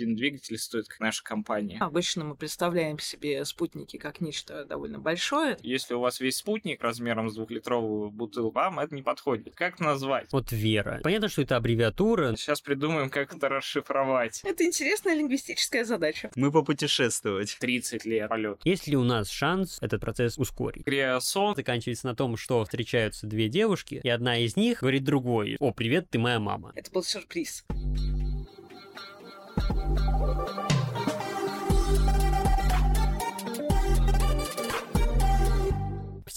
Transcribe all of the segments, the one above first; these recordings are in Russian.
один двигатель стоит, как наша компания. Обычно мы представляем себе спутники как нечто довольно большое. Если у вас весь спутник размером с двухлитровую бутылку, вам это не подходит. Как назвать? Вот Вера. Понятно, что это аббревиатура. Сейчас придумаем, как это расшифровать. Это интересная лингвистическая задача. Мы попутешествовать. 30 лет полет. Есть ли у нас шанс этот процесс ускорить? Криосон Заканчивается на том, что встречаются две девушки, и одна из них говорит другой, «О, привет, ты моя мама». Это был сюрприз.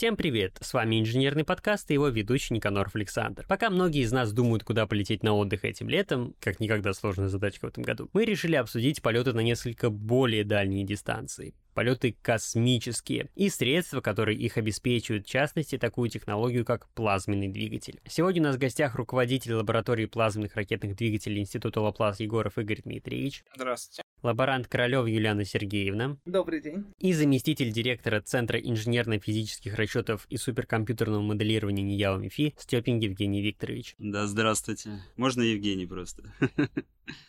Всем привет! С вами инженерный подкаст и его ведущий Никаноров Александр. Пока многие из нас думают, куда полететь на отдых этим летом, как никогда сложная задачка в этом году, мы решили обсудить полеты на несколько более дальние дистанции полеты космические и средства, которые их обеспечивают, в частности, такую технологию, как плазменный двигатель. Сегодня у нас в гостях руководитель лаборатории плазменных ракетных двигателей Института Лаплас Егоров Игорь Дмитриевич, Здравствуйте. лаборант Королева Юлиана Сергеевна Добрый день. и заместитель директора Центра инженерно-физических расчетов и суперкомпьютерного моделирования НИЯО МИФИ Степин Евгений Викторович. Да, здравствуйте. Можно Евгений просто.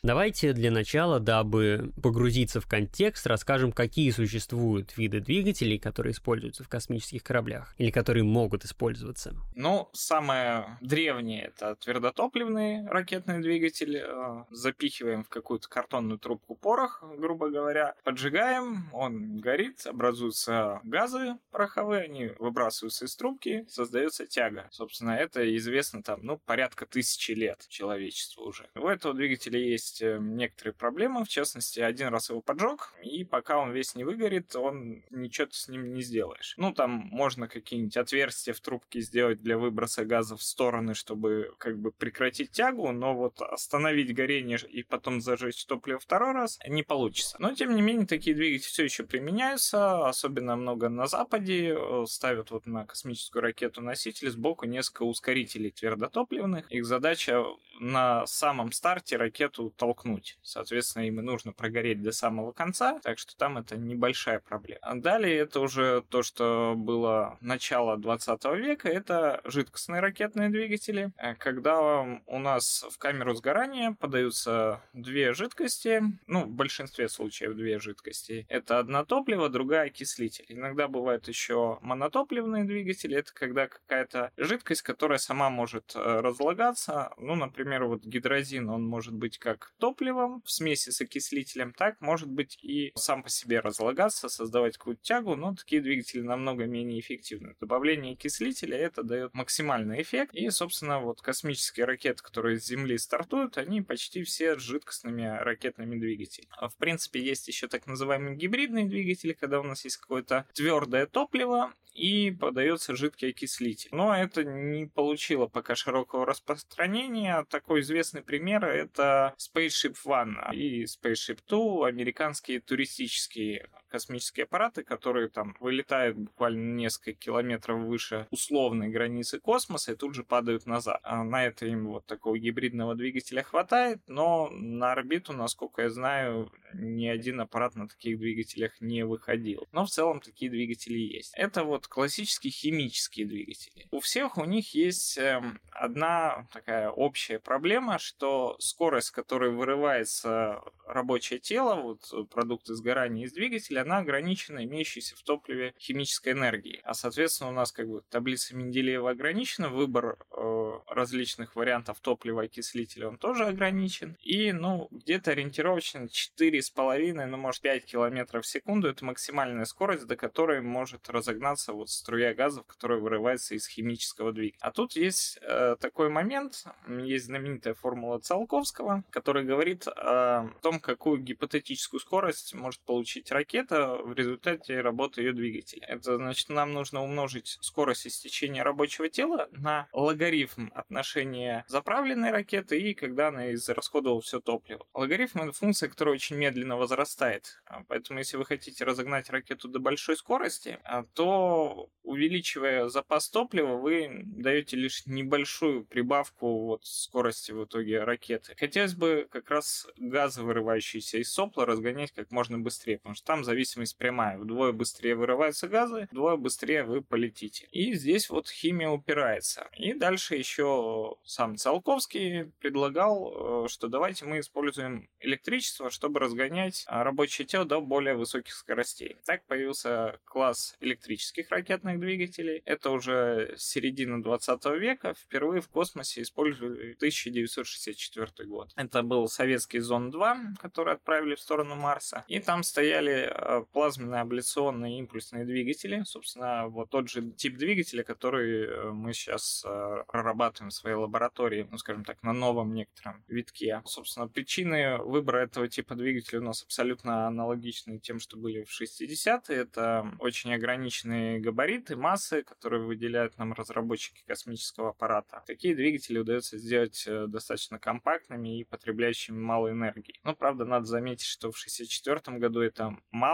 Давайте для начала, дабы погрузиться в контекст, расскажем, какие существуют виды двигателей, которые используются в космических кораблях или которые могут использоваться. Ну, самое древнее это твердотопливный ракетный двигатель. Э, Запихиваем в какую-то картонную трубку порох, грубо говоря, поджигаем, он горит, образуются газы пороховые, они выбрасываются из трубки, создается тяга. Собственно, это известно там, ну, порядка тысячи лет человечеству уже. У этого двигателя есть э, некоторые проблемы, в частности, один раз его поджег, и пока он весь не выгорит, он ничего с ним не сделаешь. Ну, там можно какие-нибудь отверстия в трубке сделать для выброса газа в стороны, чтобы как бы прекратить тягу, но вот остановить горение и потом зажечь топливо второй раз не получится. Но, тем не менее, такие двигатели все еще применяются, особенно много на Западе. э, Ставят вот на космическую ракету носитель сбоку несколько ускорителей твердотопливных. Их задача на самом старте ракету толкнуть. Соответственно, им и нужно прогореть до самого конца, так что там это небольшая проблема. Далее это уже то, что было начало 20 века, это жидкостные ракетные двигатели, э, когда у нас в камеру сгорания подаются две жидкости, ну, в большинстве случаев две жидкости. Это одно топливо, другая окислитель. Иногда бывают еще монотопливные двигатели, это когда какая-то жидкость, которая сама может э, разлагаться, ну, например, вот гидрозин, он может быть как топливом в смеси с окислителем, так может быть и сам по себе разлагаться, создавать какую-то тягу, но такие двигатели намного менее эффективны. Добавление окислителя это дает максимальный эффект, и, собственно, вот космические ракеты, которые с Земли стартуют, они почти все с жидкостными ракетными двигателями. А, В принципе, есть еще так называемые гибридные двигатели, когда у нас есть какое-то твердое топливо, и подается жидкий окислитель. Но это не получило пока широкого распространения. Такой известный пример это Spaceship One и Spaceship Two, американские туристические космические аппараты, которые там вылетают буквально несколько километров выше условной границы космоса и тут же падают назад. А на это им вот такого гибридного двигателя хватает, но на орбиту, насколько я знаю, ни один аппарат на таких двигателях не выходил. Но в целом такие двигатели есть. Это вот классические химические двигатели. У всех у них есть эм, одна такая общая проблема, что скорость, с которой вырывается рабочее тело, вот продукты сгорания из двигателя, она ограничена имеющейся в топливе химической энергией. А соответственно у нас как бы таблица Менделеева ограничена, выбор э, различных вариантов топлива окислителя он тоже ограничен. И ну где-то ориентировочно 4,5, ну может 5 километров в секунду это максимальная скорость, до которой может разогнаться вот струя газов, которая вырывается из химического двигателя. А тут есть э, такой момент, есть знаменитая формула Циолковского, которая говорит о том, какую гипотетическую скорость может получить ракета в результате работы ее двигателя. Это значит, нам нужно умножить скорость истечения рабочего тела на логарифм отношения заправленной ракеты и когда она израсходовала все топливо. Логарифм это функция, которая очень медленно возрастает. А, Поэтому, если вы хотите разогнать ракету до большой скорости, а, то увеличивая запас топлива, вы даете лишь небольшую прибавку вот скорости в итоге ракеты. Хотелось бы как раз газы, вырывающиеся из сопла, разгонять как можно быстрее, потому что там зависимость прямая. Вдвое быстрее вырываются газы, вдвое быстрее вы полетите. И здесь вот химия упирается. И дальше еще сам Циолковский предлагал, э, что давайте мы используем электричество, чтобы разгонять а, рабочее тело до более высоких скоростей. Так появился класс электрических ракетных двигателей. Это уже середина 20 века. Впервые в космосе использовали 1964 год. Это был советский Зон-2, который отправили в сторону Марса. И там стояли э, плазменные абляционные импульсные двигатели. Собственно, вот тот же тип двигателя, который э, мы сейчас э, прорабатываем в своей лаборатории, ну, скажем так, на новом некотором витке. Собственно, причины выбора этого типа двигателя у нас абсолютно аналогичны тем, что были в 60-е. Это очень ограниченные габариты, массы, которые выделяют нам разработчики космического аппарата. Такие двигатели удается сделать достаточно компактными и потребляющими мало энергии. Но, правда, надо заметить, что в 64 году это мало,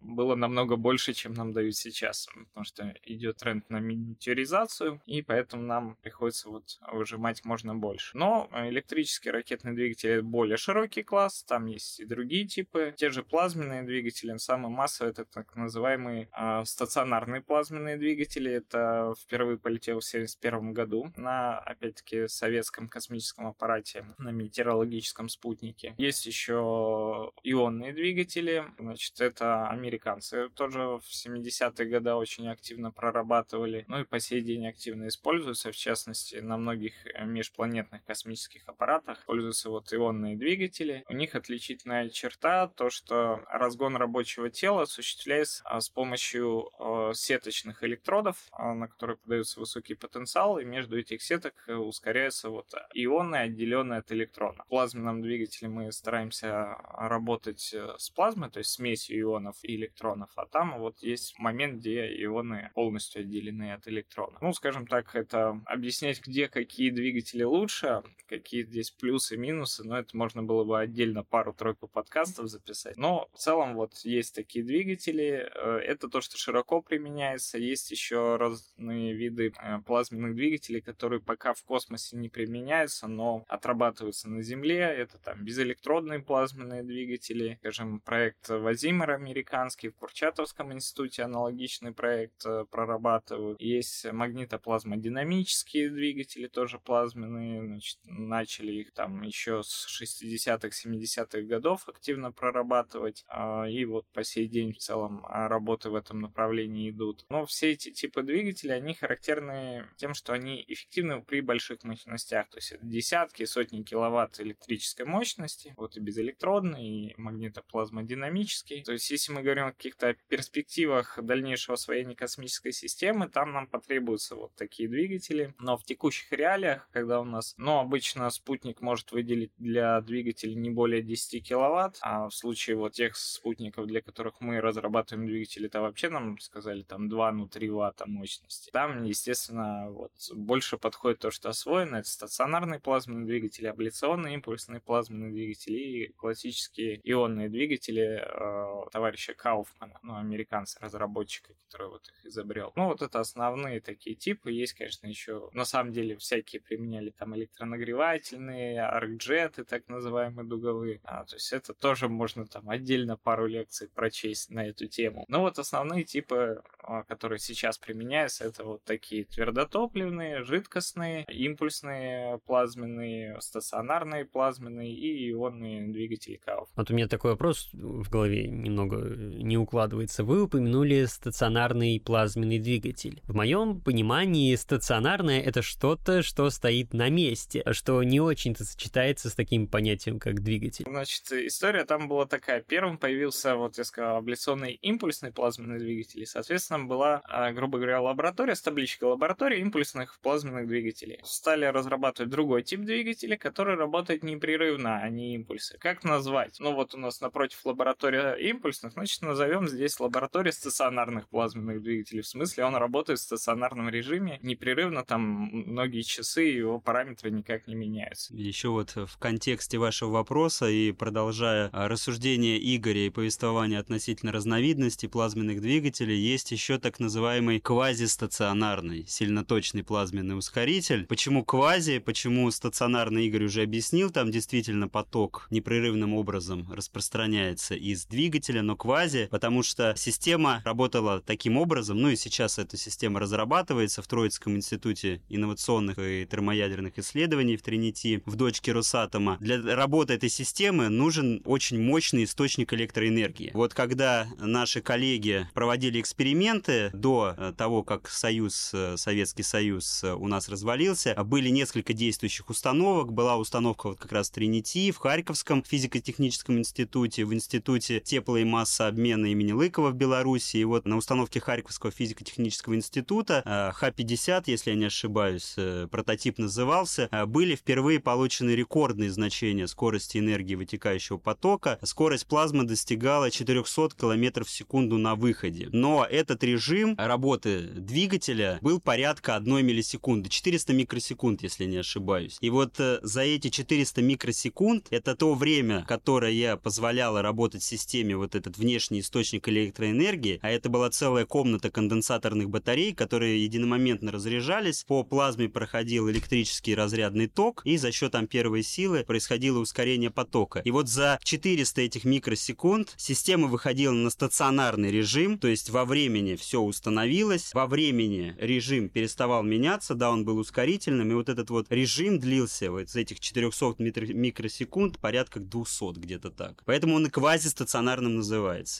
было намного больше, чем нам дают сейчас, потому что идет тренд на миниатюризацию, и поэтому нам приходится вот выжимать можно больше. Но электрические ракетные двигатели более широкий класс, там есть и другие типы, те же плазменные двигатели, самый массовый это так называемые э, стационарные плазменные двигатели, это впервые полетел в 71 году на, опять-таки, советском космическом аппарате, на метеорологическом спутнике. Есть еще ионные двигатели, значит, это американцы тоже в 70-е годы очень активно прорабатывали, ну и по сей день активно используются, в частности, на многих э, межпланетных космических аппаратах используются вот ионные двигатели. У них отличительная черта то, что разгон рабочего тела осуществляется а, с помощью э, сеточных электродов, а, на которые подается высокий потенциал, и между этих сеток э, ускоряются вот ионы, отделенные от электрона. В плазменном двигателе мы стараемся работать с плазмой, то есть смесью ионов и электронов, а там вот есть момент, где ионы полностью отделены от электрона. Ну, скажем так, это объяснять, где какие двигатели лучше, какие здесь плюсы, минусы, но это можно было бы отдельно пару-тройку подкастов записать. Но в целом вот есть такие двигатели, э, это то, что широко применяется. Есть еще разные виды э, плазменных двигателей, которые пока в космосе не применяются, но отрабатываются на Земле. Это там безэлектродные плазменные двигатели, скажем, проект Вазимер американский в Курчатовском институте аналогичный проект э, прорабатывают. Есть магнитоплазмодинамические двигатели, тоже плазменные, значит, начали их там еще с 60-х, 70-х годов активно прорабатывать, а, и вот по сей день в целом а, работы в этом направлении идут. Но все эти типы двигателей, они характерны тем, что они эффективны при больших мощностях, то есть это десятки, сотни киловатт электрической мощности, вот и безэлектродный, и магнитоплазмодинамический. То есть если мы говорим о каких-то перспективах дальнейшего освоения космической системы, там нам потребуются вот такие двигатели. Но в текущих реалиях, когда у нас, ну, обычно спутник может выделить для двигателей не более 10 киловатт, а в случае вот тех спутников, для которых мы разрабатываем двигатели, то вообще нам сказали там 2, ну 3 ватта мощности. Там, естественно, вот больше подходит то, что освоено. Это стационарные плазменные двигатели, абляционные импульсные плазменные двигатели и классические ионные двигатели э, товарища Кауфмана, ну, американца-разработчика, который вот их изобрел. Ну, вот это основные такие типы. Есть, конечно, еще, на самом деле, всякие применяли там электронагревательные, аркджеты, так называемые дуговые. А, то есть это тоже можно там отдельно пару лекций прочесть на эту тему. Но вот основные типы, а, которые сейчас применяются, это вот такие твердотопливные, жидкостные, импульсные, плазменные, стационарные плазменные и ионные двигатели КАУФ. Вот у меня такой вопрос в голове немного не укладывается. Вы упомянули стационарный плазменный двигатель. В моем понимании стационарное — это что-то, что стоит на месте, что не очень-то сочетается с таким понятием, как двигатель. Значит, история там была такая. Первым появился, вот я сказал, абляционный импульсный плазменный двигатель. И, соответственно, была, а, грубо говоря, лаборатория с табличкой лаборатория импульсных плазменных двигателей. Стали разрабатывать другой тип двигателя, который работает непрерывно, а не импульсы. Как назвать? Ну вот у нас напротив лаборатория импульсных, значит, назовем здесь лаборатория стационарных плазменных двигателей. В смысле, он работает в стационарном режиме непрерывно, там многие часы, его параметры никак не меняются. Еще вот в контексте вашего вопроса и продолжая а, рассуждение Игоря и повествование относительно разновидностей плазменных двигателей, есть еще так называемый квазистационарный сильноточный плазменный ускоритель. Почему квази, почему стационарный Игорь уже объяснил, там действительно поток непрерывным образом распространяется из двигателя, но квази, потому что система работала таким образом, ну и сейчас эта система разрабатывается в Троицком институте инновационных и термоядерных исследований в Тринити, в дочке Росатома. Для работы этой системы нужен очень мощный источник электроэнергии. Вот когда наши коллеги проводили эксперименты до э, того, как Союз, э, Советский Союз э, у нас развалился, были несколько действующих установок. Была установка вот как раз Тринити в Харьковском физико-техническом институте, в институте тепло и массообмена имени Лыкова в Беларуси. И вот на установке Харьковского физико-технического института Х-50, если я не ошибаюсь, прототип назывался, были впервые получены рекордные значения скорости энергии вытекающего потока. Скорость плазмы достигала 400 км в секунду на выходе. Но этот режим работы двигателя был порядка 1 миллисекунды, 400 микросекунд, если не ошибаюсь. И вот э, за эти 400 микросекунд, это то время, которое позволяло работать системе вот этот внешний источник электроэнергии, а это была целая комната конденсаторных батарей, которые единомоментно разряжались, по плазме проходил электрический разрядный ток, и за счет амперовой силы происходило ускорение потока. И вот за 400 этих микросекунд система выходила на стационарный режим, то есть во времени все установилось, во времени режим переставал меняться, да, он был ускорительным, и вот этот вот режим длился вот из этих 400 микросекунд порядка 200 где-то так. Поэтому он и квазистационарным называется.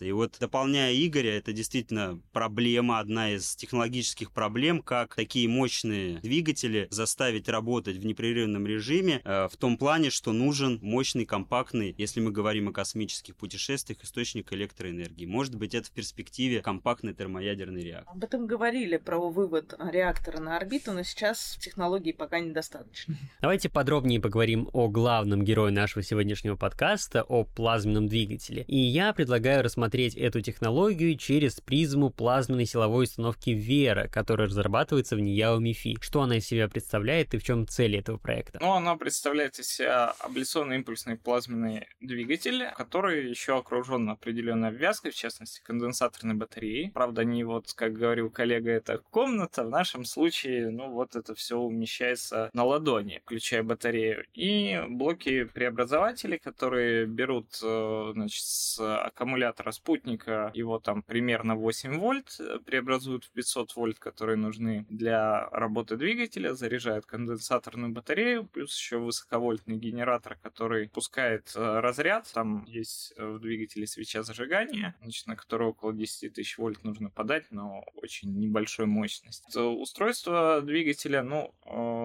И вот дополняя Игоря, это действительно проблема, одна из технологических проблем, как такие мощные двигатели заставить работать в непрерывном режиме, э, в том плане, что нужен мощный, компактный, если мы говорим о космических путешествиях, источник электроэнергии. Может быть, это в перспективе компактный термоядерный реактор. Об этом говорили, про вывод реактора на орбиту, но сейчас технологий пока недостаточно. Давайте подробнее поговорим о главном герое нашего сегодняшнего подкаста, о плазменном двигателе. И я предлагаю рассмотреть эту технологию через призму плазменной силовой установки Вера, которая разрабатывается в Нияо МИФИ. Что она из себя представляет и в чем цель этого проекта? Ну, она представляет из себя абляционный импульсный плазменный двигатель, который еще окружен определенной обвязкой, в частности, конденсаторной батареей. Правда, не вот, как говорил коллега, это комната. В нашем случае, ну, вот это все умещается на ладони, включая батарею. И блоки преобразователей, которые берут, э, значит, с аккумулятора спутника, его там примерно 8 вольт, э, преобразуют в 500 вольт, которые нужны для работы двигателя, заряжают конденсаторную батарею, плюс еще высоковольтный генератор, который пускает э, разряд. Там есть в двигателе свеча зажигания, значит, на которую около 10 тысяч вольт нужно подать, но очень небольшой мощности. Устройство двигателя, ну,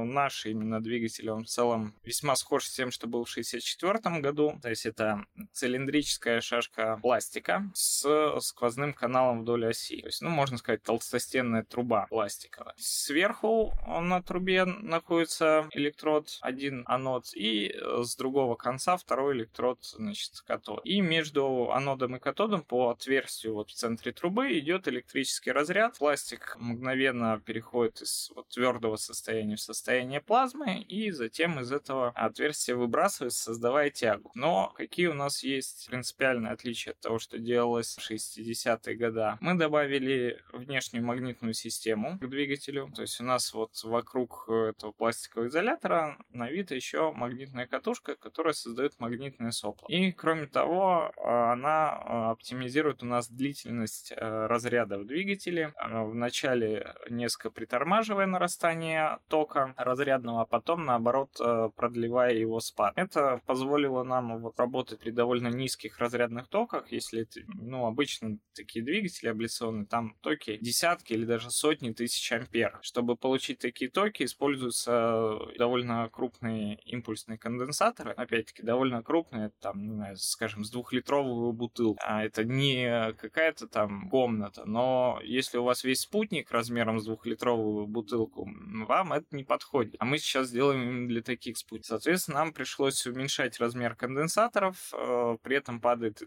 наш именно двигатель, он в целом весьма схож с тем, что был в 64 году. То есть это цилиндрическая шашка пластика с сквозным каналом вдоль оси. То есть, ну, можно сказать, толстостенная труба пластиковая. Сверху на трубе находится электрод, один анод, и с другого конца второй электрод, значит, катод. И между анодом и катодом по отверстию вот в центре трубы идет электрический разряд. Пластик мгновенно переходит из вот, твердого состояния в состояние плазмы, и затем из этого отверстия выбрасывается, создавая тягу. Но какие у нас есть принципиальные отличия от того, что делалось в 60-е годы? Мы добавили внешнюю магнитную систему к двигателю, то есть у нас вот вокруг этого пластикового изолятора навита еще магнитная катушка, которая создает магнитное сопло. И кроме того, она оптимизирует у нас длительность э, разряда в двигателе. Вначале несколько притормаживая нарастание тока разрядного, а потом наоборот э, продлевая его спад. Это позволило нам вот работать при довольно низких разрядных токах, если это, ну, обычно такие двигатели абляционные, там токи десятки или даже сотни тысяч ампер. Чтобы получить такие токи, используются довольно крупные импульсные конденсаторы, опять-таки довольно крупные, там, не знаю, скажем, с двухлитровую бутылку. А это не какая-то там комната, но если у вас весь спутник размером с двухлитровую бутылку, вам это не подходит. А мы сейчас делаем именно для таких спутников. Соответственно, нам пришлось уменьшать размер конденсаторов, э, при этом падают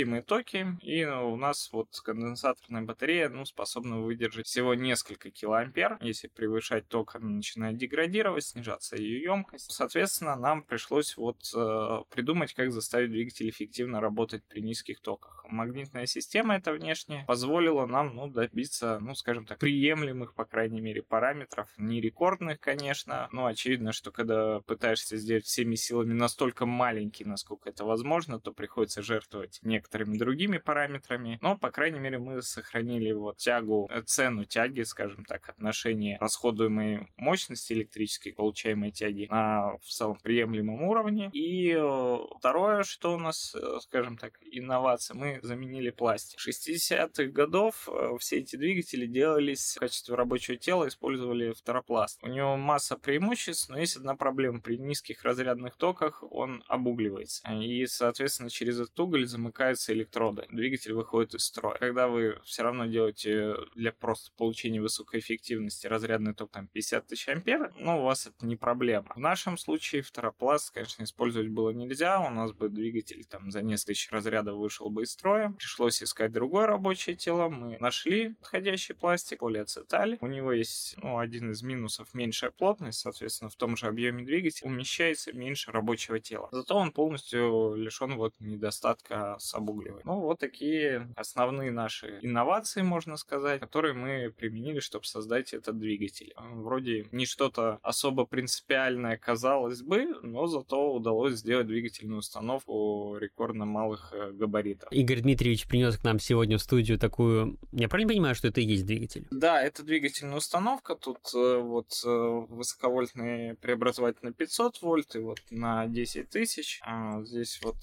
допустимые токи, и у нас вот конденсаторная батарея, ну, способна выдержать всего несколько килоампер. Если превышать ток, она начинает деградировать, снижаться ее емкость. Соответственно, нам пришлось вот э, придумать, как заставить двигатель эффективно работать при низких токах. Магнитная система эта внешняя позволила нам ну, добиться, ну, скажем так, приемлемых, по крайней мере, параметров. Не рекордных, конечно, но очевидно, что когда пытаешься сделать всеми силами настолько маленький, насколько это возможно, то приходится жертвовать некоторыми другими параметрами. Но, по крайней мере, мы сохранили вот тягу, э, цену тяги, скажем так, отношение расходуемой мощности электрической, получаемой тяги на в целом приемлемом уровне. И э, второе, что у нас, э, скажем так, инновация, мы заменили пластик. 60-х годов все эти двигатели делались в качестве рабочего тела, использовали фторопласт. У него масса преимуществ, но есть одна проблема. При низких разрядных токах он обугливается. И, соответственно, через этот уголь замыкаются электроды. Двигатель выходит из строя. Когда вы все равно делаете для просто получения высокой эффективности разрядный ток там 50 тысяч ампер, ну, у вас это не проблема. В нашем случае фторопласт, конечно, использовать было нельзя. У нас бы двигатель там за несколько тысяч разрядов вышел бы из строя. Пришлось искать другое рабочее тело. Мы нашли подходящий пластик, полиацеталь. У него есть, ну, один из минусов меньшая плотность, соответственно, в том же объеме двигателя умещается меньше рабочего тела. Зато он полностью лишен вот недостатка с обугливанием. Ну, вот такие основные наши инновации, можно сказать, которые мы применили, чтобы создать этот двигатель. Вроде не что-то особо принципиальное, казалось бы, но зато удалось сделать двигательную установку рекордно малых э, габаритов. Игорь Дмитриевич принес к нам сегодня в студию такую... Я правильно понимаю, что это и есть двигатель? Да, это двигательная установка. Тут э, вот э, высоковольтный преобразователь на 500 вольт и вот на 10 тысяч. А здесь вот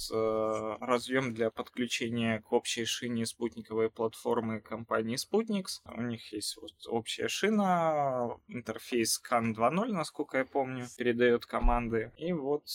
разъем для подключения к общей шине спутниковой платформы компании Sputniks. У них есть вот общая шина, интерфейс CAN 2.0, насколько я помню, передает команды. И вот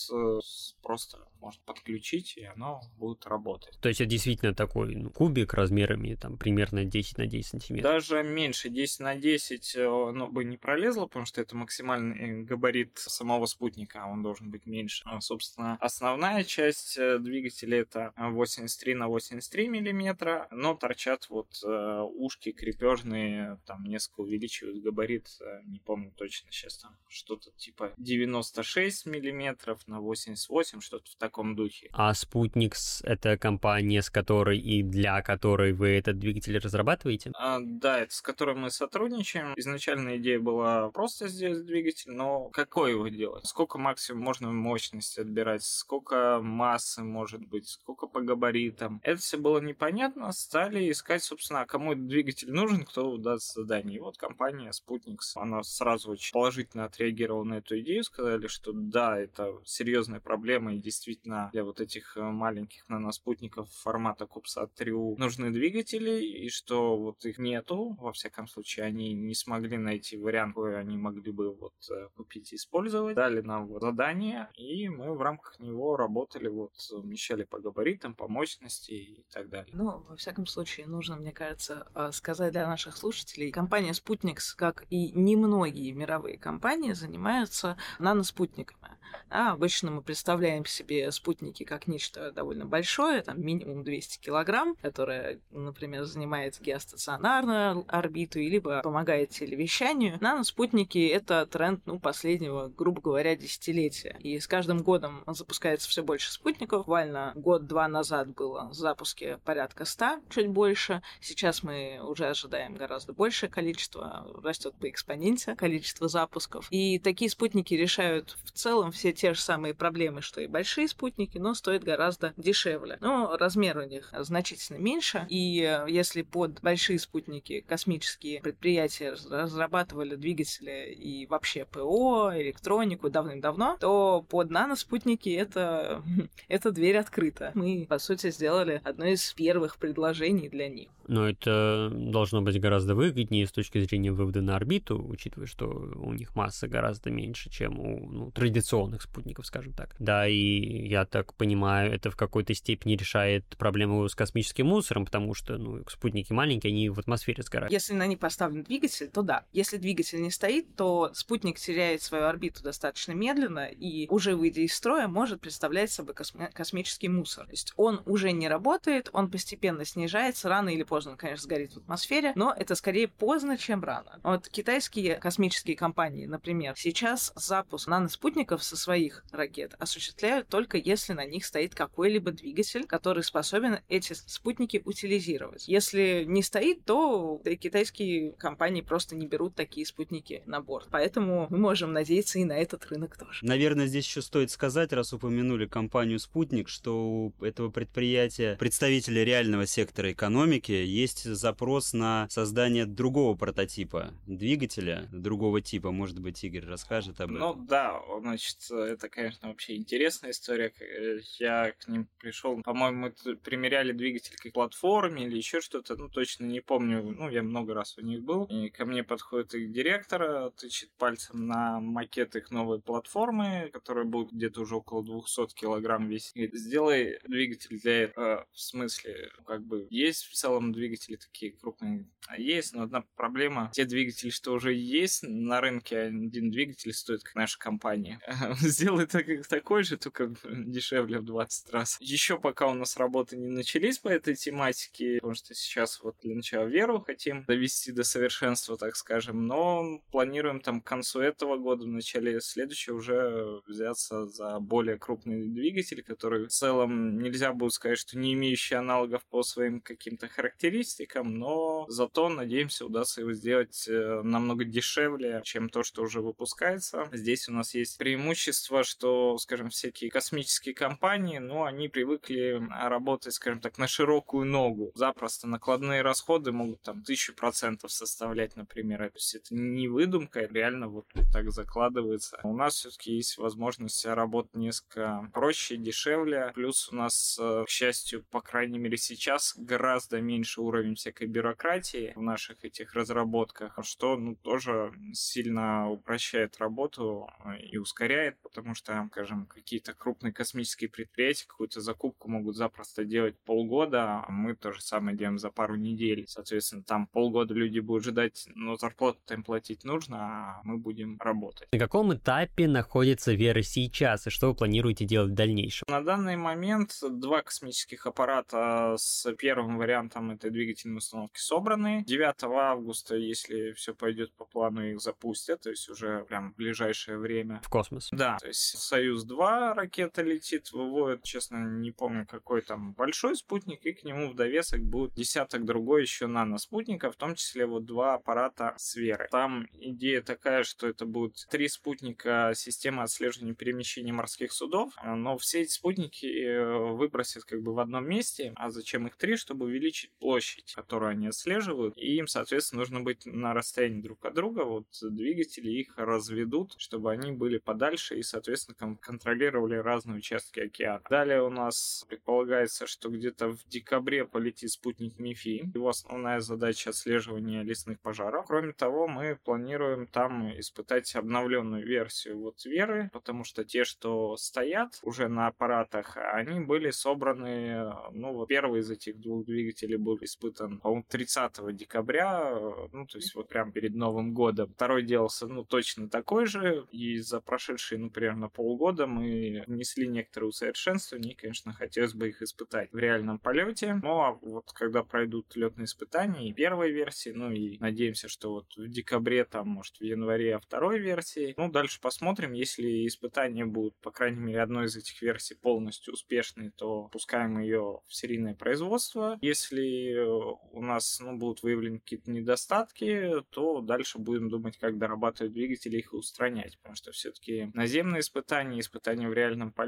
просто можно подключить, и оно будет работать. То есть это действительно такой ну, кубик размерами там примерно 10 на 10 сантиметров? Даже меньше 10 на 10 э, оно бы не пролезло, потому что это максимальный габарит самого спутника, а он должен быть меньше. А, собственно, основная часть э, двигателя это 83 на 83 миллиметра, но торчат вот э, ушки крепежные, там несколько увеличивают габарит, не помню точно сейчас там что-то типа 96 миллиметров на 88, что-то в таком таком духе. А Спутникс — это компания, с которой и для которой вы этот двигатель разрабатываете? А, да, это с которой мы сотрудничаем. Изначально идея была просто сделать двигатель, но какой его делать? Сколько максимум можно мощности отбирать? Сколько массы может быть? Сколько по габаритам? Это все было непонятно. Стали искать, собственно, а кому этот двигатель нужен, кто даст задание. И вот компания Sputniks, она сразу очень положительно отреагировала на эту идею, сказали, что да, это серьезная проблема и действительно действительно для вот этих э, маленьких наноспутников формата CubeSat 3 нужны двигатели, и что вот их нету, во всяком случае, они не смогли найти вариант, какой они могли бы вот э, купить и использовать. Дали нам задание, и мы в рамках него работали, вот умещали по габаритам, по мощности и так далее. Ну, во всяком случае, нужно, мне кажется, э, сказать для наших слушателей, компания Sputniks, как и немногие мировые компании, занимаются наноспутниками. А обычно мы представляем себе спутники как нечто довольно большое, там минимум 200 килограмм, которое, например, занимает геостационарную орбиту, либо помогает телевещанию. Наноспутники — это тренд, ну, последнего, грубо говоря, десятилетия. И с каждым годом запускается все больше спутников. Буквально год-два назад было в запуске порядка 100, чуть больше. Сейчас мы уже ожидаем гораздо большее количество, растет по экспоненте количество запусков. И такие спутники решают в целом все те же самые проблемы, что и большие спутники, но стоят гораздо дешевле. Но размер у них значительно меньше, и э, если под большие спутники космические предприятия разрабатывали двигатели и вообще ПО, электронику давным-давно, то под наноспутники это, это дверь открыта. Мы, по сути, сделали одно из первых предложений для них. Но это должно быть гораздо выгоднее с точки зрения вывода на орбиту, учитывая, что у них масса гораздо меньше, чем у ну, традиционных спутников, скажем так. Да, и я так понимаю, это в какой-то степени решает проблему с космическим мусором, потому что ну, спутники маленькие, они в атмосфере сгорают. Если на них поставлен двигатель, то да. Если двигатель не стоит, то спутник теряет свою орбиту достаточно медленно и уже выйдя из строя может представлять собой косми- космический мусор. То есть он уже не работает, он постепенно снижается, рано или поздно он, конечно, сгорит в атмосфере, но это скорее поздно, чем рано. Вот китайские космические компании, например, сейчас запуск наноспутников со своих ракет осуществляют только только если на них стоит какой-либо двигатель, который способен эти спутники утилизировать. Если не стоит, то да, китайские компании просто не берут такие спутники на борт. Поэтому мы можем надеяться и на этот рынок тоже. Наверное, здесь еще стоит сказать, раз упомянули компанию «Спутник», что у этого предприятия, представителя реального сектора экономики, есть запрос на создание другого прототипа двигателя, другого типа. Может быть, Игорь расскажет об этом? Ну да, значит, это, конечно, вообще интересная история. Э, я к ним пришел, по-моему, мы примеряли двигатель к платформе или еще что-то, ну точно не помню. Ну, я много раз у них был. И ко мне подходит их директор, тычет пальцем на макет их новой платформы, которая будет где-то уже около 200 килограмм весить. Говорит, сделай двигатель для этого. В смысле, как бы, есть в целом двигатели такие крупные? Есть, но одна проблема. Те двигатели, что уже есть на рынке, один двигатель стоит, как наша компания. Сделай так, такой же, только дешевле в 20 раз. Еще пока у нас работы не начались по этой тематике, потому что сейчас вот для начала веру хотим довести до совершенства, так скажем, но планируем там к концу этого года, в начале следующего уже взяться за более крупный двигатель, который в целом нельзя будет сказать, что не имеющий аналогов по своим каким-то характеристикам, но зато, надеемся, удастся его сделать э, намного дешевле, чем то, что уже выпускается. Здесь у нас есть преимущество, что, скажем, всякие космические компании, ну, они привыкли работать, скажем так, на широкую ногу. Запросто накладные расходы могут там тысячу процентов составлять, например. То есть это не выдумка, это реально вот так закладывается. У нас все-таки есть возможность работать несколько проще, дешевле. Плюс у нас, э, к счастью, по крайней мере сейчас, гораздо меньше уровень всякой бюрократии в наших этих разработках, что ну, тоже сильно упрощает работу э, и ускоряет, потому что, скажем, какие-то крупные космические предприятия какую-то закупку могут запросто делать полгода, а мы то же самое делаем за пару недель. Соответственно, там полгода люди будут ждать, но зарплату им платить нужно, а мы будем работать. На каком этапе находится Вера сейчас и что вы планируете делать в дальнейшем? На данный момент два космических аппарата с первым вариантом этой двигательной установки собраны. 9 августа, если все пойдет по плану, их запустят, то есть уже прям в ближайшее время. В космос? Да, то есть Союз-2 ракета летит, выводит, честно, не помню, какой там большой спутник, и к нему в довесок будет десяток другой еще наноспутников, в том числе вот два аппарата Сферы. Там идея такая, что это будут три спутника системы отслеживания перемещения морских судов, но все эти спутники э, выбросят как бы в одном месте, а зачем их три, чтобы увеличить площадь, которую они отслеживают, и им, соответственно, нужно быть на расстоянии друг от друга, вот двигатели их разведут, чтобы они были подальше и, соответственно, контролировали разные участки океана. Далее у нас предполагается, что где-то в декабре полетит спутник МИФИ. Его основная задача отслеживания лесных пожаров. Кроме того, мы планируем там испытать обновленную версию вот Веры, потому что те, что стоят уже на аппаратах, они были собраны, ну вот первый из этих двух двигателей был испытан, по-моему, 30 декабря, ну то есть вот прям перед Новым годом. Второй делался, ну точно такой же, и за прошедшие, ну примерно полгода мы внесли некоторые усовершенствования, и, конечно, хотелось бы их испытать в реальном полете. Ну а вот когда пройдут летные испытания и первой версии, ну и надеемся, что вот в декабре, там, может, в январе второй версии, ну дальше посмотрим, если испытания будут, по крайней мере, одной из этих версий полностью успешной, то пускаем ее в серийное производство. Если у нас ну, будут выявлены какие-то недостатки, то дальше будем думать, как дорабатывать двигатели и их устранять, потому что все-таки наземные испытания, испытания в реальном полете,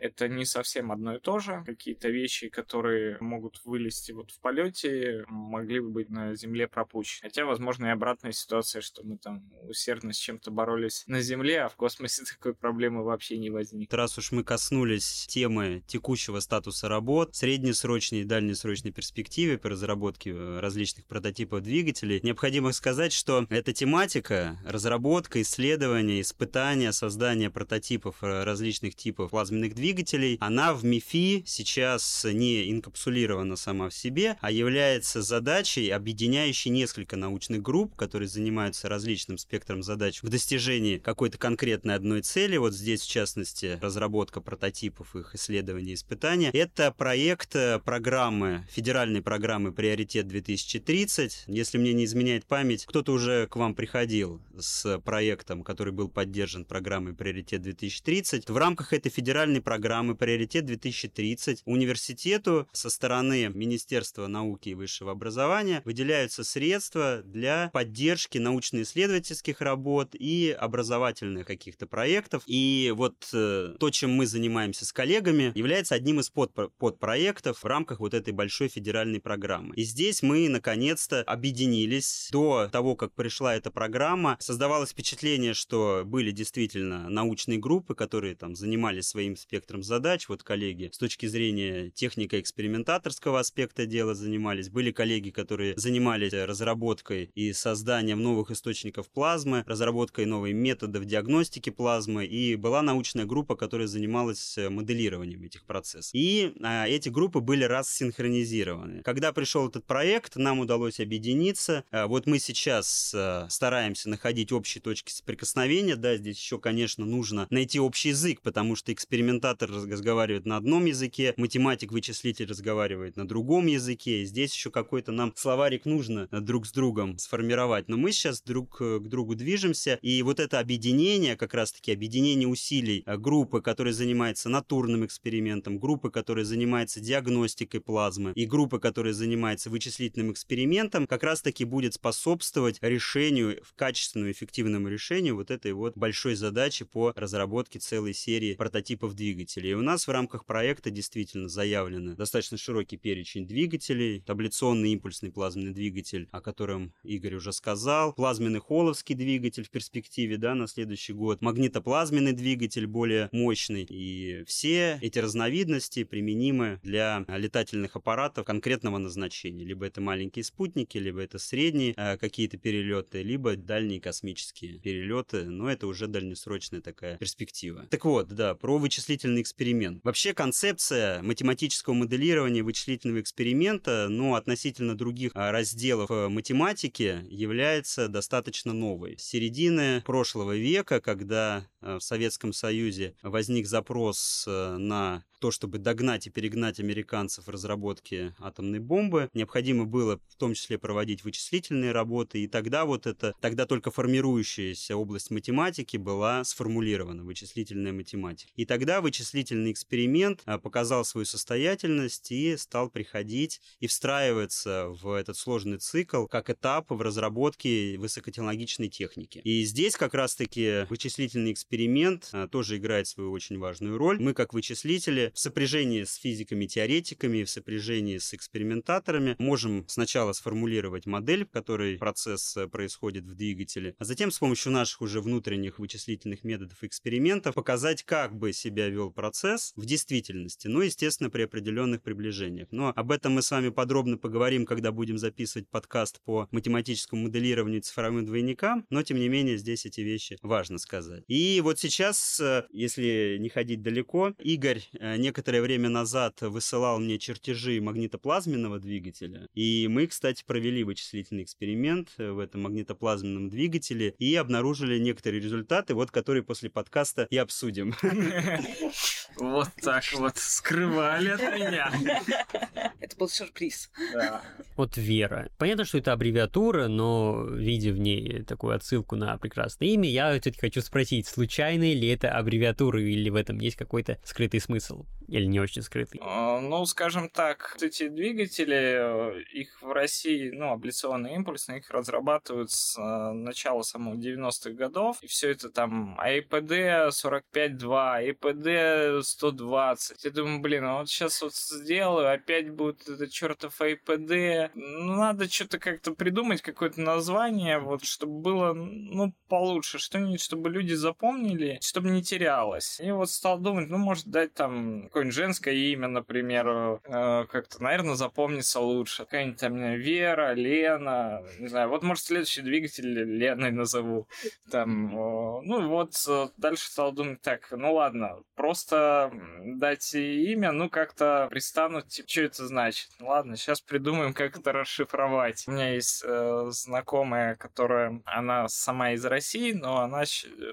это не совсем одно и то же. Какие-то вещи, которые могут вылезти вот в полете, могли бы быть на земле пропущены. Хотя, возможно, и обратная ситуация, что мы там усердно с чем-то боролись на земле, а в космосе такой проблемы вообще не возник. Раз уж мы коснулись темы текущего статуса работ, среднесрочной и дальнесрочной перспективе по разработке э, различных прототипов двигателей, необходимо сказать, что эта тематика, разработка, исследование, испытания, создание прототипов э, различных типов плазменных двигателей, она в МИФИ сейчас не инкапсулирована сама в себе, а является задачей, объединяющей несколько научных групп, которые занимаются различным спектром задач в достижении какой-то конкретной одной цели. Вот здесь, в частности, разработка прототипов, их исследования испытания. Это проект э, программы, федеральной программы «Приоритет 2030». Если мне не изменяет память, кто-то уже к вам приходил с проектом, который был поддержан программой «Приоритет 2030». В рамках этой федеральной федеральной программы «Приоритет 2030» университету со стороны Министерства науки и высшего образования выделяются средства для поддержки научно-исследовательских работ и образовательных каких-то проектов. И вот э, то, чем мы занимаемся с коллегами, является одним из подпро- подпроектов в рамках вот этой большой федеральной программы. И здесь мы, наконец-то, объединились. До того, как пришла эта программа, создавалось впечатление, что были действительно научные группы, которые там занимались своим спектром задач. Вот коллеги с точки зрения технико-экспериментаторского аспекта дела занимались. Были коллеги, которые занимались разработкой и созданием новых источников плазмы, разработкой новых методов диагностики плазмы, и была научная группа, которая занималась моделированием этих процессов. И а, эти группы были рассинхронизированы. Когда пришел этот проект, нам удалось объединиться. А, вот мы сейчас а, стараемся находить общие точки соприкосновения. Да, здесь еще, конечно, нужно найти общий язык, потому что экспериментатор разговаривает на одном языке, математик-вычислитель разговаривает на другом языке. Здесь еще какой-то нам словарик нужно друг с другом сформировать. Но мы сейчас друг э, к другу движемся, и вот это объединение, как раз-таки объединение усилий э, группы, которая занимается натурным экспериментом, группы, которая занимается диагностикой плазмы, и группы, которая занимается вычислительным экспериментом, как раз-таки будет способствовать решению, качественному, эффективному решению вот этой вот большой задачи по разработке целой серии прототипов двигателей. И у нас в рамках проекта действительно заявлено достаточно широкий перечень двигателей, таблационный импульсный плазменный двигатель, о котором Игорь уже сказал, плазменный холловский двигатель в перспективе, да, на следующий год, магнитоплазменный двигатель более мощный. И все эти разновидности применимы для летательных аппаратов конкретного назначения. Либо это маленькие спутники, либо это средние э, какие-то перелеты, либо дальние космические перелеты, но это уже дальнесрочная такая перспектива. Так вот, да, про вычислительный эксперимент. Вообще концепция математического моделирования вычислительного эксперимента, ну, относительно других а, разделов э, математики, является достаточно новой. С середины прошлого века, когда в Советском Союзе возник запрос э, на то, чтобы догнать и перегнать американцев в разработке атомной бомбы, необходимо было в том числе проводить вычислительные работы, и тогда вот это, тогда только формирующаяся область математики была сформулирована, вычислительная математика. И тогда вычислительный эксперимент а, показал свою состоятельность и стал приходить и встраиваться в этот сложный цикл как этап в разработке высокотехнологичной техники. И здесь как раз-таки вычислительный эксперимент а, тоже играет свою очень важную роль. Мы как вычислители в сопряжении с физиками-теоретиками, в сопряжении с экспериментаторами можем сначала сформулировать модель, в которой процесс э, происходит в двигателе, а затем с помощью наших уже внутренних вычислительных методов экспериментов показать, как бы себя вел процесс в действительности, но, естественно, при определенных приближениях. Но об этом мы с вами подробно поговорим, когда будем записывать подкаст по математическому моделированию цифровым двойникам, но, тем не менее, здесь эти вещи важно сказать. И вот сейчас, э, если не ходить далеко, Игорь э, некоторое время назад высылал мне чертежи магнитоплазменного двигателя. И мы, кстати, провели вычислительный эксперимент в этом магнитоплазменном двигателе и обнаружили некоторые результаты, вот которые после подкаста и обсудим. Вот так вот скрывали от меня. Это был сюрприз. Да. Вот Вера. Понятно, что это аббревиатура, но видя в ней такую отсылку на прекрасное имя, я все-таки хочу спросить, случайная ли это аббревиатура или в этом есть какой-то скрытый смысл? Или не очень скрытый? А, Ну, скажем так, эти двигатели, э, их в России, ну, абляционные импульсные, их разрабатывают с э, начала самого 90-х годов. И все это там APD 45.2, APD 120. Я думаю, блин, а вот сейчас вот сделаю, опять будет это чертов APD. Ну, надо что-то как-то придумать, какое-то название, вот, чтобы было, ну, получше, что-нибудь, чтобы люди запомнили, чтобы не терялось. И вот стал думать, ну, может дать там какое-нибудь женское имя, например, э, как-то, наверное, запомнится лучше. Какая-нибудь там знаю, Вера, Лена, не знаю, вот, может, следующий двигатель Леной назову. Там, э, ну, вот, э, дальше стал думать, так, ну, ладно, просто дать имя, ну, как-то пристанут, типа, что это значит? Ну, ладно, сейчас придумаем, как это расшифровать. У меня есть э, знакомая, которая, она сама из России, но она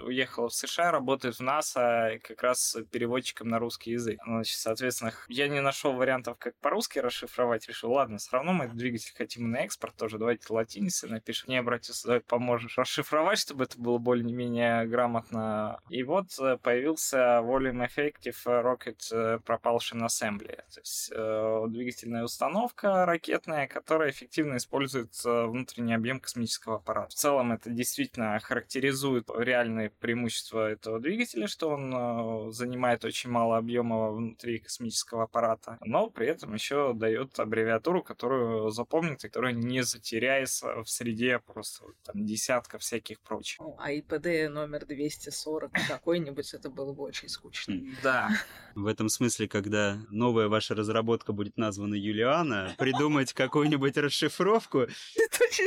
уехала в США, работает в НАСА как раз переводчиком на русский язык. Значит, соответственно, я не нашел вариантов, как по-русски расшифровать. Решил, ладно, все равно мы этот двигатель хотим на экспорт тоже. Давайте латиницы напишем. Не, братец, давай поможешь расшифровать, чтобы это было более-менее грамотно. И вот э, появился Volume Effective Rocket э, Propulsion Assembly. То есть э, двигательная установка ракетная, которая эффективно использует внутренний объем космического аппарата. В целом это действительно характеризует реальные преимущества этого двигателя, что он занимает очень мало объема внутри космического аппарата, но при этом еще дает аббревиатуру, которую запомнит и которая не затеряется в среде просто там десятка всяких прочих. А ИПД номер 240 какой-нибудь, это было бы очень скучно. Да. В этом смысле, когда новая ваша разработка будет названа Юлиана, придумать какую-нибудь расшифровку,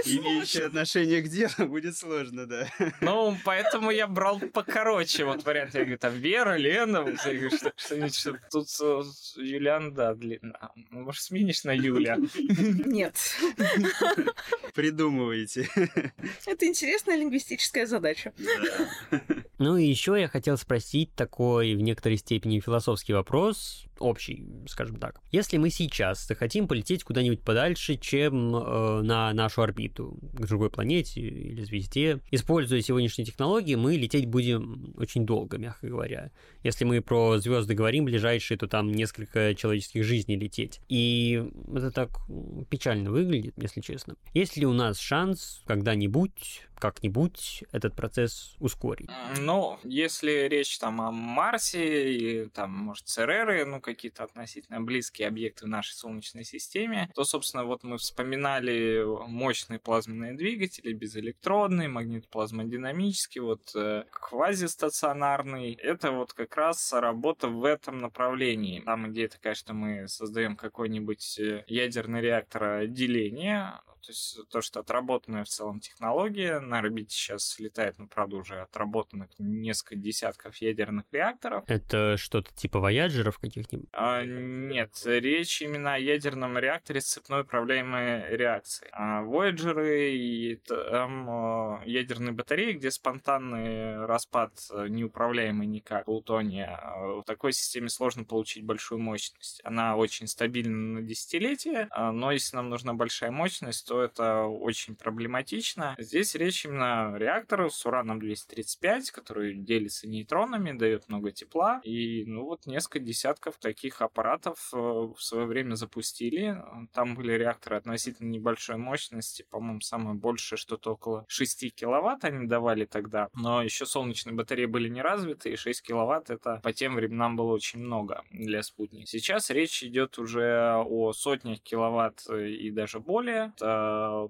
имеющую отношение к делу, будет сложно, да. Ну, поэтому я брал покороче вот вариант. Я говорю, там Вера, Лена, что-нибудь, тут э, Юлиан, да, длинно. А, ну, может, сменишь на Юля? Нет. Придумывайте. Это интересная лингвистическая задача. Ну и еще я хотел спросить такой в некоторой степени философский вопрос общий, скажем так. Если мы сейчас захотим полететь куда-нибудь подальше, чем э, на нашу орбиту, к другой планете или звезде, используя сегодняшние технологии, мы лететь будем очень долго, мягко говоря. Если мы про звезды говорим ближайшие, то там несколько человеческих жизней лететь. И это так печально выглядит, если честно. Есть ли у нас шанс когда-нибудь как-нибудь этот процесс ускорить? Ну, если речь там о Марсе и там, может, ЦРРы, ну, какие-то относительно близкие объекты в нашей Солнечной системе, то, собственно, вот мы вспоминали мощные плазменные двигатели, безэлектродные, магнитоплазмодинамические, вот э, квазистационарный. Это вот как раз работа в этом направлении. Там идея такая, что мы создаем какой-нибудь э, ядерный реактор деления, то есть то, что отработанная в целом технология, на орбите сейчас летает, ну, правда, уже отработанных несколько десятков ядерных реакторов. Это что-то типа вояджеров каких-нибудь? А, нет, речь именно о ядерном реакторе с цепной управляемой реакцией. А Voyager и там ядерные батареи, где спонтанный распад э, неуправляемый никак плутония, а в такой системе сложно получить большую мощность. Она очень стабильна на десятилетия, а, но если нам нужна большая мощность, то это очень проблематично. Здесь речь именно о реакторе с ураном-235, который делится нейтронами, дает много тепла. И ну вот несколько десятков таких аппаратов э, в свое время запустили. Там были реакторы относительно небольшой мощности, по-моему, самое большее что-то около 6 киловатт они давали тогда. Но еще солнечные батареи были не развиты, и 6 киловатт это по тем временам было очень много для спутника. Сейчас речь идет уже о сотнях киловатт и даже более. Это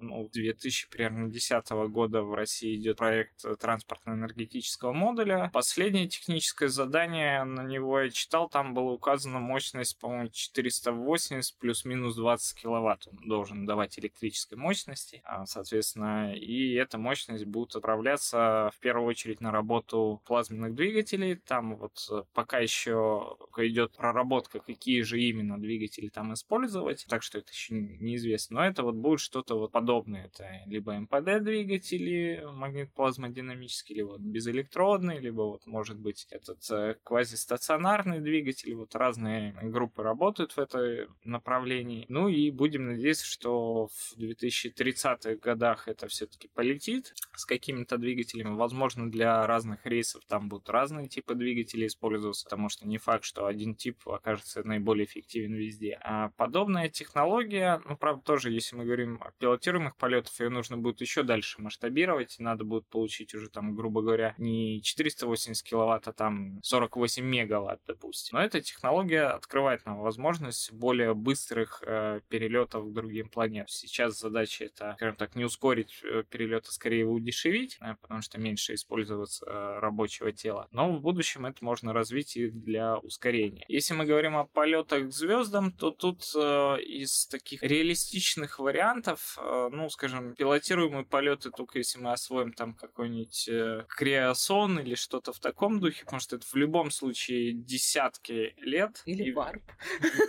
ну, 2010 года в России идет проект транспортно-энергетического модуля. Последнее техническое задание на него я читал, там была указана мощность, по-моему, 480 плюс-минус 20 киловатт он должен давать электрической мощности, а, соответственно, и эта мощность будет отправляться в первую очередь на работу плазменных двигателей. Там вот пока еще идет проработка, какие же именно двигатели там использовать, так что это еще неизвестно. Но это вот будет что-то вот подобное. Это либо МПД-двигатели, магнит-плазмодинамические, или вот безэлектродные, либо вот может быть этот э, квазистационарный двигатель. Вот разные группы работают в этом направлении. Ну и будем надеяться, что в 2030-х годах это все-таки полетит с какими-то двигателями. Возможно, для разных рейсов там будут разные типы двигателей использоваться, потому что не факт, что один тип окажется наиболее эффективен везде. А подобная технология, ну, правда, тоже, если мы говорим пилотируемых полетов, ее нужно будет еще дальше масштабировать. Надо будет получить уже там, грубо говоря, не 480 киловатт, а там 48 мегаватт, допустим. Но эта технология открывает нам возможность более быстрых э, перелетов к другим планетам. Сейчас задача это, скажем так, не ускорить э, перелет, а скорее его удешевить, э, потому что меньше использоваться э, рабочего тела. Но в будущем это можно развить и для ускорения. Если мы говорим о полетах к звездам, то тут э, из таких реалистичных вариантов полетов, э, ну, скажем, пилотируемые полеты только если мы освоим там какой-нибудь э, креосон или что-то в таком духе, потому что это в любом случае десятки лет. Или и, варп.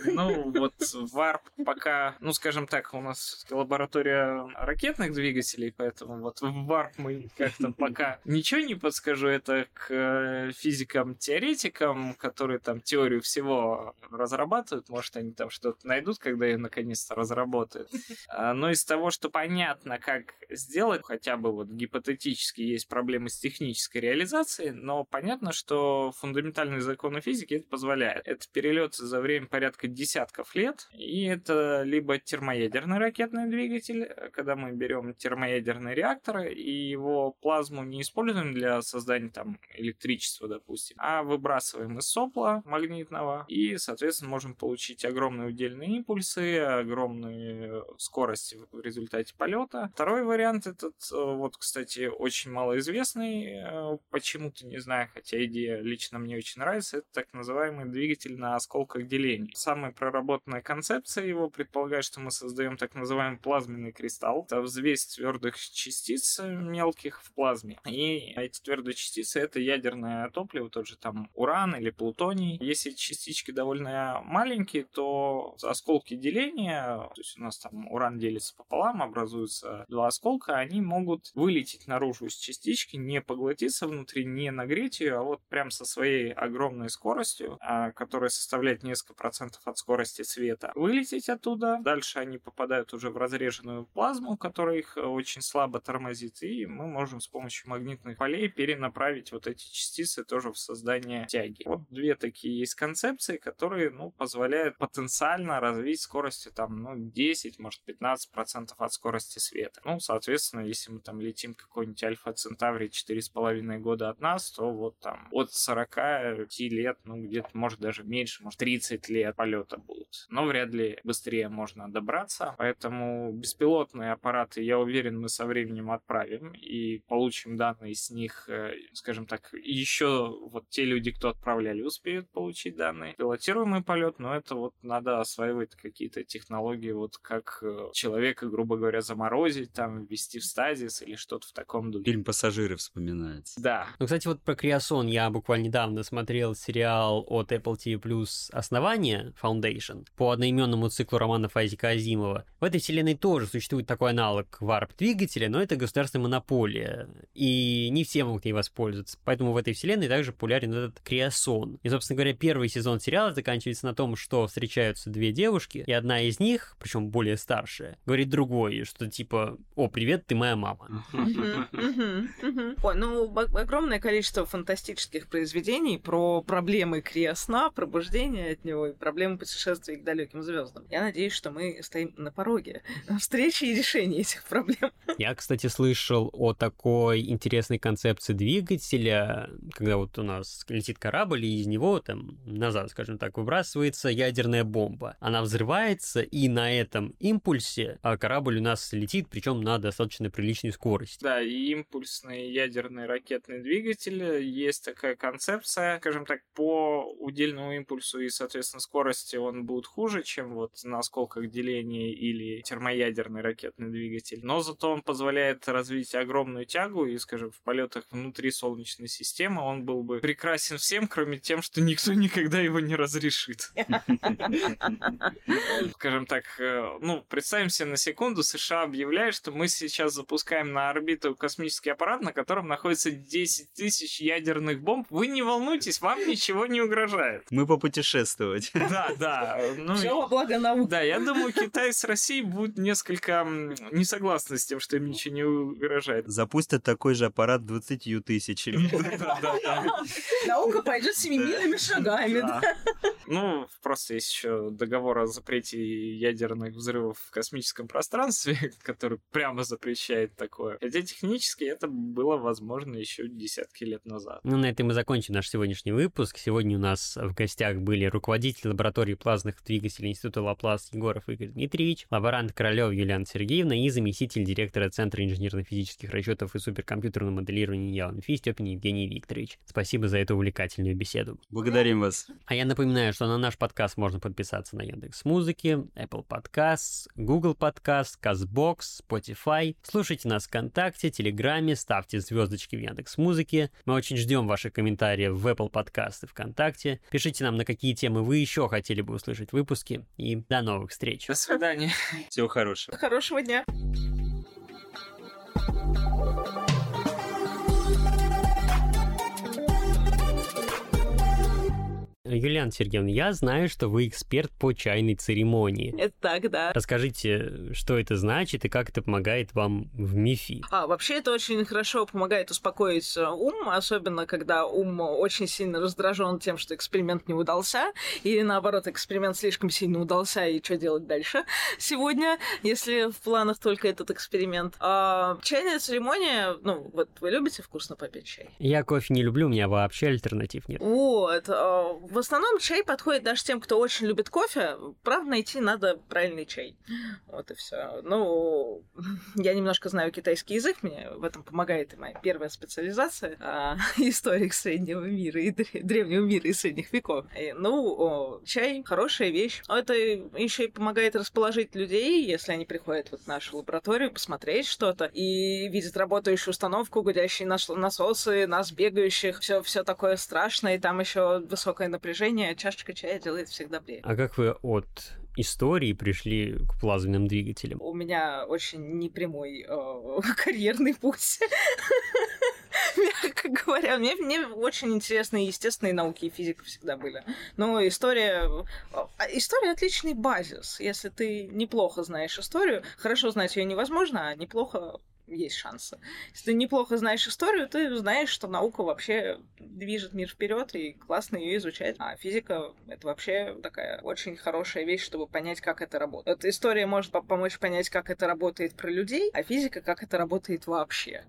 Ну, вот варп пока, ну, скажем так, у нас лаборатория ракетных двигателей, поэтому вот в варп мы как-то пока ничего не подскажу. Это к э, физикам-теоретикам, которые там теорию всего разрабатывают. Может, они там что-то найдут, когда ее наконец-то разработают. А, но из того, что понятно, как сделать, хотя бы вот гипотетически есть проблемы с технической реализацией, но понятно, что фундаментальные законы физики это позволяет. Это перелет за время порядка десятков лет, и это либо термоядерный ракетный двигатель, когда мы берем термоядерный реактор и его плазму не используем для создания там электричества, допустим, а выбрасываем из сопла магнитного и, соответственно, можем получить огромные удельные импульсы, огромные скорости в результате полета. Второй вариант этот, э, вот, кстати, очень малоизвестный, э, почему-то не знаю, хотя идея лично мне очень нравится, это так называемый двигатель на осколках делений. Самая проработанная концепция его предполагает, что мы создаем так называемый плазменный кристалл. Это взвесь твердых частиц мелких в плазме. И эти твердые частицы это ядерное топливо, тот же там уран или плутоний. Если частички довольно маленькие, то осколки деления, то есть у нас там уран делится пополам, образуются два осколка, они могут вылететь наружу из частички, не поглотиться внутри, не нагреть ее, а вот прям со своей огромной скоростью, а, которая составляет несколько процентов от скорости света, вылететь оттуда. Дальше они попадают уже в разреженную плазму, которая их очень слабо тормозит, и мы можем с помощью магнитных полей перенаправить вот эти частицы тоже в создание тяги. Вот две такие есть концепции, которые, ну, позволяют потенциально развить скорости там, ну, 10, может, 15 процентов от скорости света. Ну, соответственно, если мы там летим какой-нибудь Альфа Центаври 4,5 года от нас, то вот там от 45 лет, ну, где-то, может, даже меньше, может, 30 лет полета будут. Но вряд ли быстрее можно добраться, поэтому беспилотные аппараты, я уверен, мы со временем отправим и получим данные с них, э, скажем так, еще вот те люди, кто отправляли, успеют получить данные. Пилотируемый полет, но это вот надо осваивать какие-то технологии, вот как э, человека, грубо говоря, заморозить, там, ввести в стазис или что-то в таком духе. Фильм «Пассажиры» вспоминается. Да. Ну, кстати, вот про Криосон я буквально недавно смотрел сериал от Apple TV Plus «Основание» Foundation по одноименному циклу романов Айзека Азимова. В этой вселенной тоже существует такой аналог варп-двигателя, но это государственная монополия, и не все могут ей воспользоваться. Поэтому в этой вселенной также популярен этот Криосон. И, собственно говоря, первый сезон сериала заканчивается на том, что встречаются две девушки, и одна из них, причем более старшая, говорит другой, что типа, о, привет, ты моя мама. Ой, ну, огромное количество фантастических произведений про проблемы криосна, пробуждения от него и проблемы путешествий к далеким звездам. Я надеюсь, что мы стоим на пороге встречи и решения этих проблем. Я, кстати, слышал о такой интересной концепции двигателя, когда вот у нас летит корабль, и из него там назад, скажем так, выбрасывается ядерная бомба. Она взрывается, и на этом импульсе а корабль у нас летит, причем на достаточно приличной скорости. Да, и импульсный ядерный ракетный двигатель, есть такая концепция, скажем так, по удельному импульсу и, соответственно, скорости он будет хуже, чем вот на осколках деления или термоядерный ракетный двигатель, но зато он позволяет развить огромную тягу, и, скажем, в полетах внутри Солнечной системы он был бы прекрасен всем, кроме тем, что никто никогда его не разрешит. Скажем так, э, ну, представим себе на секунду, США объявляет, что мы сейчас запускаем на орбиту космический аппарат, на котором находится 10 тысяч ядерных бомб. Вы не волнуйтесь, вам ничего не угрожает. Мы попутешествовать. Да, да. Ну, Все во благо науки. Да, я думаю, Китай с Россией будут несколько не согласны с тем, что им ничего не угрожает. Запустят такой же аппарат 20 тысячами. Наука пойдет семимильными шагами. Ну, просто есть еще договор о запрете ядерных взрывов в космическом пространстве, который прямо запрещает такое. Хотя технически это было возможно еще десятки лет назад. Ну, на этом мы закончим наш сегодняшний выпуск. Сегодня у нас в гостях были руководитель лаборатории плазменных двигателей Института Лаплас Егоров Игорь Дмитриевич, лаборант Королев Юлиана Сергеевна и заместитель директора Центра инженерно-физических расчетов и суперкомпьютерного моделирования ЯЛНФИ Степин Евгений Викторович. Спасибо за эту увлекательную беседу. Благодарим вас. А я напоминаю, что на наш подкаст можно подписаться на Яндекс Музыки, Apple Podcasts, Google Podcasts, Podcast, CastBox, Spotify. Слушайте нас ВКонтакте, Телеграме, ставьте звездочки в Яндекс Музыке. Мы очень ждем ваших комментариев в Apple Podcast и ВКонтакте. Пишите нам, на какие темы вы еще хотели бы услышать выпуски. И до новых встреч. До свидания. Всего хорошего. Хорошего дня. Юлиан Сергеевна, я знаю, что вы эксперт по чайной церемонии. Это так, да. Расскажите, что это значит и как это помогает вам в МИФИ? А, вообще это очень хорошо помогает успокоить э, ум, особенно когда ум очень сильно раздражен тем, что эксперимент не удался, или наоборот, эксперимент слишком сильно удался, и что делать дальше сегодня, если в планах только этот эксперимент. А, чайная церемония, ну, вот вы любите вкусно попить чай? Я кофе не люблю, у меня вообще альтернатив нет. Вот, в основном чай подходит даже тем, кто очень любит кофе. Правда, найти надо правильный чай. Вот и все. Ну, я немножко знаю китайский язык, мне в этом помогает и моя первая специализация а, историк среднего мира и древнего мира и средних веков. И, ну, о, чай хорошая вещь. Это еще и помогает расположить людей, если они приходят вот в нашу лабораторию, посмотреть что-то и видят работающую установку, гудящие насосы, нас бегающих, все, все такое страшное, и там еще высокое напряжение, чашечка чая делает всегда приятно. А как вы от истории пришли к плазменным двигателям? У меня очень непрямой э, карьерный путь. Мягко говоря, мне, мне очень интересны естественные науки и физика всегда были. Но история... А, история отличный базис. Если ты неплохо знаешь историю, хорошо знать ее невозможно, а неплохо есть шансы. Если ты неплохо знаешь историю, ты знаешь, что наука вообще движет мир вперед, и классно ее изучать. А физика — это вообще такая очень хорошая вещь, чтобы понять, как это работает. Вот история может помочь понять, как это работает про людей, а физика — как это работает вообще.